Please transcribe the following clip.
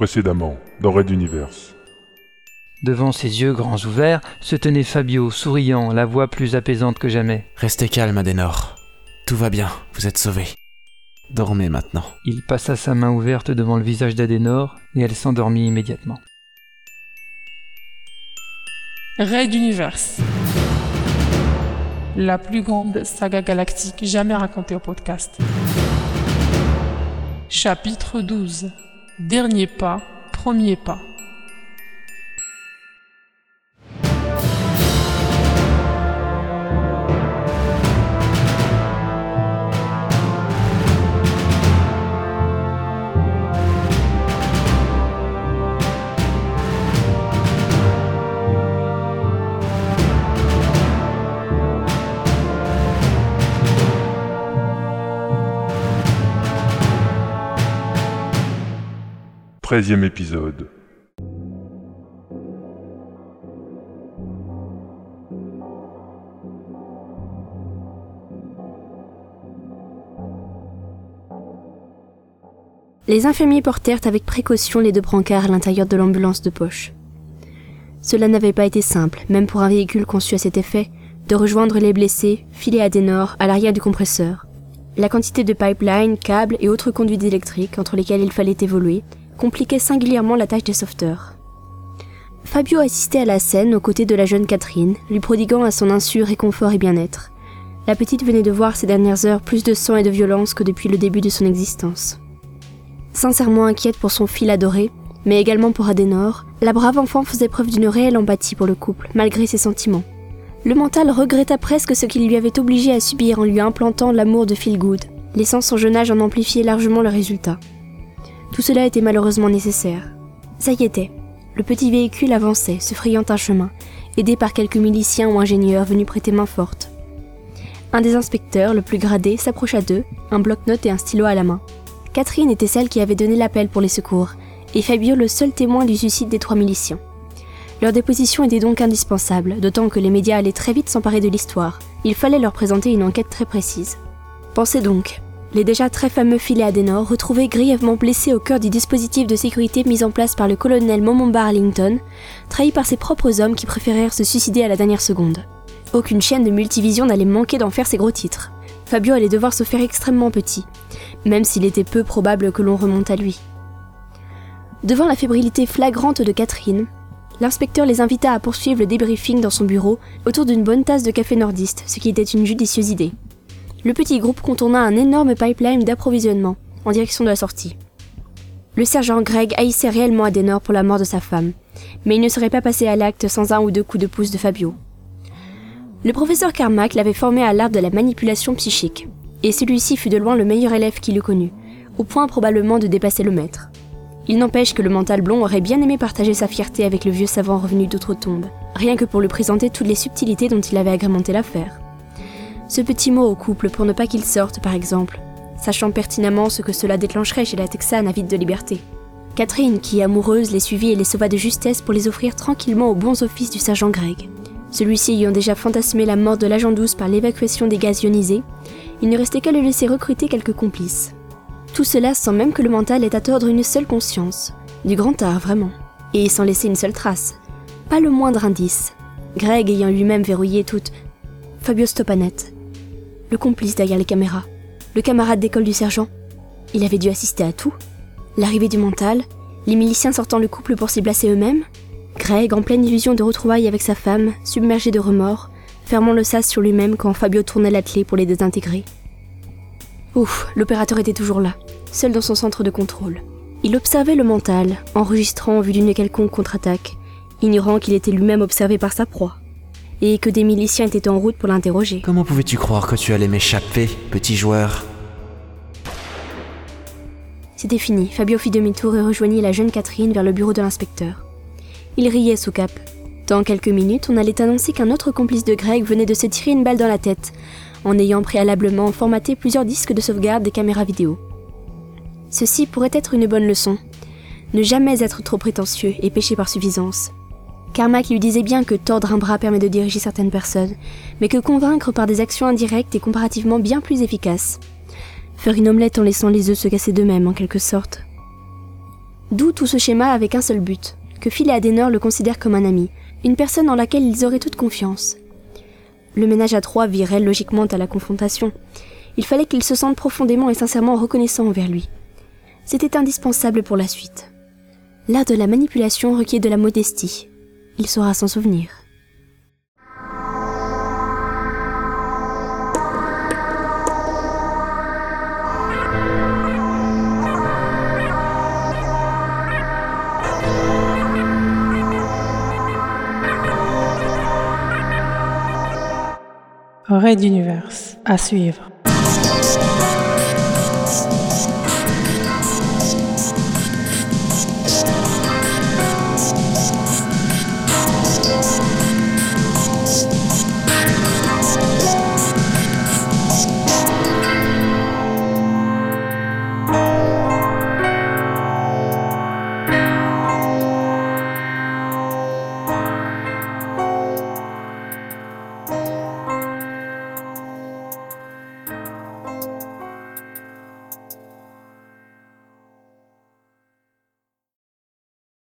Précédemment, dans Red Universe. Devant ses yeux grands ouverts se tenait Fabio, souriant, la voix plus apaisante que jamais. Restez calme, Adenor. Tout va bien, vous êtes sauvés. Dormez maintenant. Il passa sa main ouverte devant le visage d'Adenor et elle s'endormit immédiatement. Raid Universe. La plus grande saga galactique jamais racontée au podcast. Chapitre 12. Dernier pas, premier pas. Treizième épisode. Les infirmiers portèrent avec précaution les deux brancards à l'intérieur de l'ambulance de poche. Cela n'avait pas été simple, même pour un véhicule conçu à cet effet, de rejoindre les blessés, filés à des nord, à l'arrière du compresseur. La quantité de pipelines, câbles et autres conduites électriques entre lesquelles il fallait évoluer compliquait singulièrement la tâche des sauveteurs. Fabio assistait à la scène aux côtés de la jeune Catherine, lui prodiguant à son insu réconfort et bien-être. La petite venait de voir ces dernières heures plus de sang et de violence que depuis le début de son existence. Sincèrement inquiète pour son fils adoré, mais également pour Adenor, la brave enfant faisait preuve d'une réelle empathie pour le couple, malgré ses sentiments. Le mental regretta presque ce qu'il lui avait obligé à subir en lui implantant l'amour de Philgood, laissant son jeune âge en amplifier largement le résultat. Tout cela était malheureusement nécessaire. Ça y était. Le petit véhicule avançait, se frayant un chemin, aidé par quelques miliciens ou ingénieurs venus prêter main forte. Un des inspecteurs, le plus gradé, s'approcha d'eux, un bloc-notes et un stylo à la main. Catherine était celle qui avait donné l'appel pour les secours, et Fabio le seul témoin du suicide des trois miliciens. Leur déposition était donc indispensable, d'autant que les médias allaient très vite s'emparer de l'histoire. Il fallait leur présenter une enquête très précise. Pensez donc, les déjà très fameux filets Adenor retrouvés grièvement blessés au cœur du dispositif de sécurité mis en place par le colonel Momomba Arlington, trahi par ses propres hommes qui préférèrent se suicider à la dernière seconde. Aucune chaîne de multivision n'allait manquer d'en faire ses gros titres. Fabio allait devoir se faire extrêmement petit, même s'il était peu probable que l'on remonte à lui. Devant la fébrilité flagrante de Catherine, l'inspecteur les invita à poursuivre le débriefing dans son bureau autour d'une bonne tasse de café nordiste, ce qui était une judicieuse idée le petit groupe contourna un énorme pipeline d'approvisionnement en direction de la sortie. Le sergent Greg haïssait réellement Adenor pour la mort de sa femme, mais il ne serait pas passé à l'acte sans un ou deux coups de pouce de Fabio. Le professeur Carmack l'avait formé à l'art de la manipulation psychique, et celui-ci fut de loin le meilleur élève qu'il eût connu, au point probablement de dépasser le maître. Il n'empêche que le mental blond aurait bien aimé partager sa fierté avec le vieux savant revenu d'outre-tombe, rien que pour lui présenter toutes les subtilités dont il avait agrémenté l'affaire. Ce petit mot au couple pour ne pas qu'il sorte, par exemple, sachant pertinemment ce que cela déclencherait chez la Texane avide de liberté. Catherine, qui amoureuse, les suivit et les sauva de justesse pour les offrir tranquillement aux bons offices du sergent Greg. Celui-ci ayant déjà fantasmé la mort de l'agent 12 par l'évacuation des gaz ionisés, il ne restait qu'à le laisser recruter quelques complices. Tout cela sans même que le mental ait à tordre une seule conscience. Du grand art, vraiment. Et sans laisser une seule trace. Pas le moindre indice. Greg ayant lui-même verrouillé toute. Fabio Stopanet, le complice derrière les caméras, le camarade d'école du sergent. Il avait dû assister à tout. L'arrivée du mental, les miliciens sortant le couple pour s'y placer eux-mêmes, Greg en pleine illusion de retrouvailles avec sa femme, submergé de remords, fermant le sas sur lui-même quand Fabio tournait la clé pour les désintégrer. Ouf, l'opérateur était toujours là, seul dans son centre de contrôle. Il observait le mental, enregistrant en vue d'une quelconque contre-attaque, ignorant qu'il était lui-même observé par sa proie et que des miliciens étaient en route pour l'interroger. Comment pouvais-tu croire que tu allais m'échapper, petit joueur? C'était fini. Fabio fit demi-tour et rejoignit la jeune Catherine vers le bureau de l'inspecteur. Il riait sous cap. Dans quelques minutes, on allait annoncer qu'un autre complice de Greg venait de se tirer une balle dans la tête, en ayant préalablement formaté plusieurs disques de sauvegarde des caméras vidéo. Ceci pourrait être une bonne leçon. Ne jamais être trop prétentieux et pécher par suffisance. Carmack lui disait bien que tordre un bras permet de diriger certaines personnes, mais que convaincre par des actions indirectes est comparativement bien plus efficace. Faire une omelette en laissant les œufs se casser d'eux-mêmes, en quelque sorte. D'où tout ce schéma avec un seul but, que Phil et Adenor le considèrent comme un ami, une personne en laquelle ils auraient toute confiance. Le ménage à trois virait logiquement à la confrontation. Il fallait qu'ils se sentent profondément et sincèrement reconnaissants envers lui. C'était indispensable pour la suite. L'art de la manipulation requiert de la modestie. Il saura s'en souvenir. Raid d'univers à suivre.